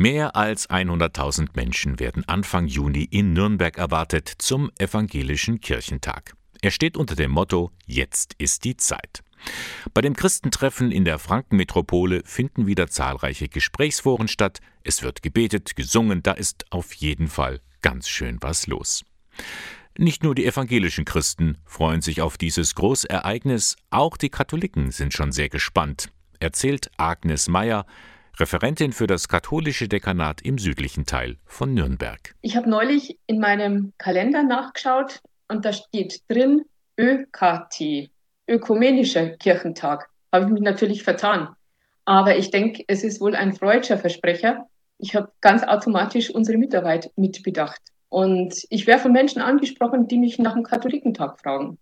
Mehr als 100.000 Menschen werden Anfang Juni in Nürnberg erwartet zum Evangelischen Kirchentag. Er steht unter dem Motto Jetzt ist die Zeit. Bei dem Christentreffen in der Frankenmetropole finden wieder zahlreiche Gesprächsforen statt. Es wird gebetet, gesungen, da ist auf jeden Fall ganz schön was los. Nicht nur die evangelischen Christen freuen sich auf dieses Großereignis, auch die Katholiken sind schon sehr gespannt, erzählt Agnes Meyer, Referentin für das katholische Dekanat im südlichen Teil von Nürnberg. Ich habe neulich in meinem Kalender nachgeschaut und da steht drin ÖKT, Ökumenischer Kirchentag. Habe ich mich natürlich vertan. Aber ich denke, es ist wohl ein freudscher Versprecher. Ich habe ganz automatisch unsere Mitarbeit mitbedacht. Und ich werde von Menschen angesprochen, die mich nach dem Katholikentag fragen.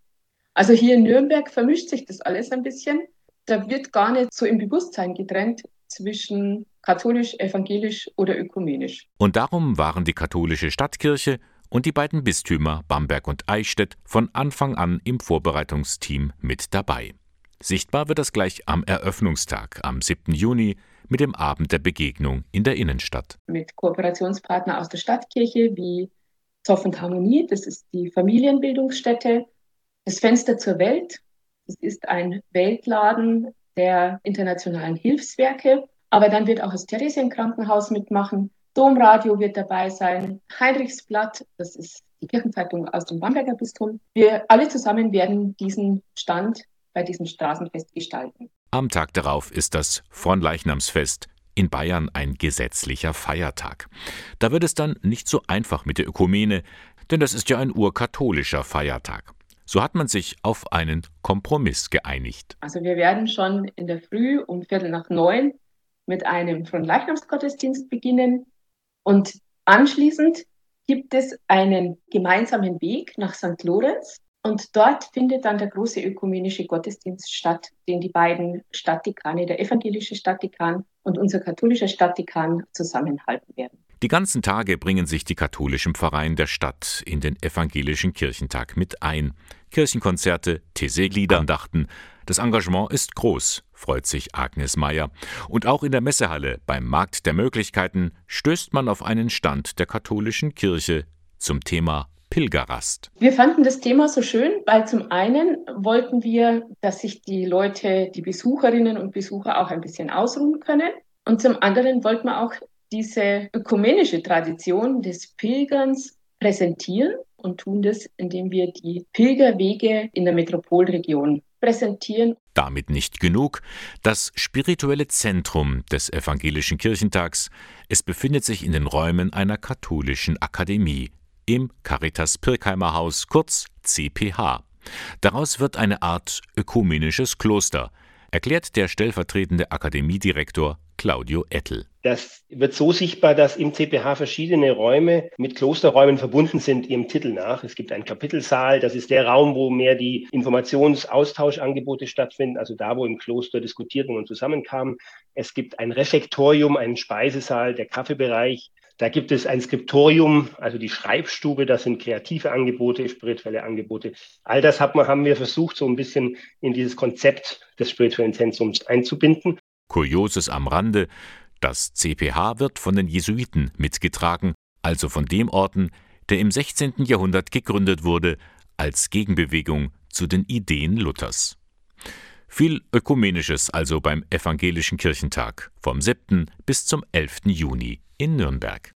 Also hier in Nürnberg vermischt sich das alles ein bisschen. Da wird gar nicht so im Bewusstsein getrennt zwischen katholisch, evangelisch oder ökumenisch. Und darum waren die katholische Stadtkirche und die beiden Bistümer Bamberg und Eichstätt von Anfang an im Vorbereitungsteam mit dabei. Sichtbar wird das gleich am Eröffnungstag am 7. Juni mit dem Abend der Begegnung in der Innenstadt. Mit Kooperationspartnern aus der Stadtkirche wie Zoff und Harmonie, das ist die Familienbildungsstätte, das Fenster zur Welt, das ist ein Weltladen der internationalen Hilfswerke, aber dann wird auch das Theresienkrankenhaus mitmachen, Domradio wird dabei sein, Heinrichsblatt, das ist die Kirchenzeitung aus dem Bamberger Bistum. Wir alle zusammen werden diesen Stand bei diesem Straßenfest gestalten. Am Tag darauf ist das Fronleichnamsfest in Bayern ein gesetzlicher Feiertag. Da wird es dann nicht so einfach mit der Ökumene, denn das ist ja ein urkatholischer Feiertag. So hat man sich auf einen Kompromiss geeinigt. Also wir werden schon in der Früh um Viertel nach neun mit einem Fronleichnamsgottesdienst beginnen und anschließend gibt es einen gemeinsamen Weg nach St. Lorenz und dort findet dann der große ökumenische Gottesdienst statt, den die beiden Stadtdekane, der evangelische Stadtdekan und unser katholischer Stadtdekan zusammenhalten werden. Die ganzen Tage bringen sich die katholischen Pfarreien der Stadt in den evangelischen Kirchentag mit ein. Kirchenkonzerte, Thésée-Liederandachten. Das Engagement ist groß, freut sich Agnes Meyer. Und auch in der Messehalle beim Markt der Möglichkeiten stößt man auf einen Stand der katholischen Kirche zum Thema Pilgerrast. Wir fanden das Thema so schön, weil zum einen wollten wir, dass sich die Leute, die Besucherinnen und Besucher auch ein bisschen ausruhen können. Und zum anderen wollten wir auch diese ökumenische Tradition des Pilgerns präsentieren und tun das, indem wir die Pilgerwege in der Metropolregion präsentieren. Damit nicht genug. Das spirituelle Zentrum des evangelischen Kirchentags, es befindet sich in den Räumen einer katholischen Akademie im Caritas Pirkheimer Haus, kurz CPH. Daraus wird eine Art ökumenisches Kloster, erklärt der stellvertretende Akademiedirektor Claudio Ettel. Das wird so sichtbar, dass im CPH verschiedene Räume mit Klosterräumen verbunden sind, ihrem Titel nach. Es gibt einen Kapitelsaal, das ist der Raum, wo mehr die Informationsaustauschangebote stattfinden, also da, wo im Kloster diskutiert und zusammenkamen. Es gibt ein Refektorium, einen Speisesaal, der Kaffeebereich. Da gibt es ein Skriptorium, also die Schreibstube, das sind kreative Angebote, spirituelle Angebote. All das haben wir versucht, so ein bisschen in dieses Konzept des spirituellen Zentrums einzubinden. Kurioses am Rande, das CPH wird von den Jesuiten mitgetragen, also von dem Orden, der im 16. Jahrhundert gegründet wurde, als Gegenbewegung zu den Ideen Luthers. Viel Ökumenisches also beim Evangelischen Kirchentag vom 7. bis zum 11. Juni in Nürnberg.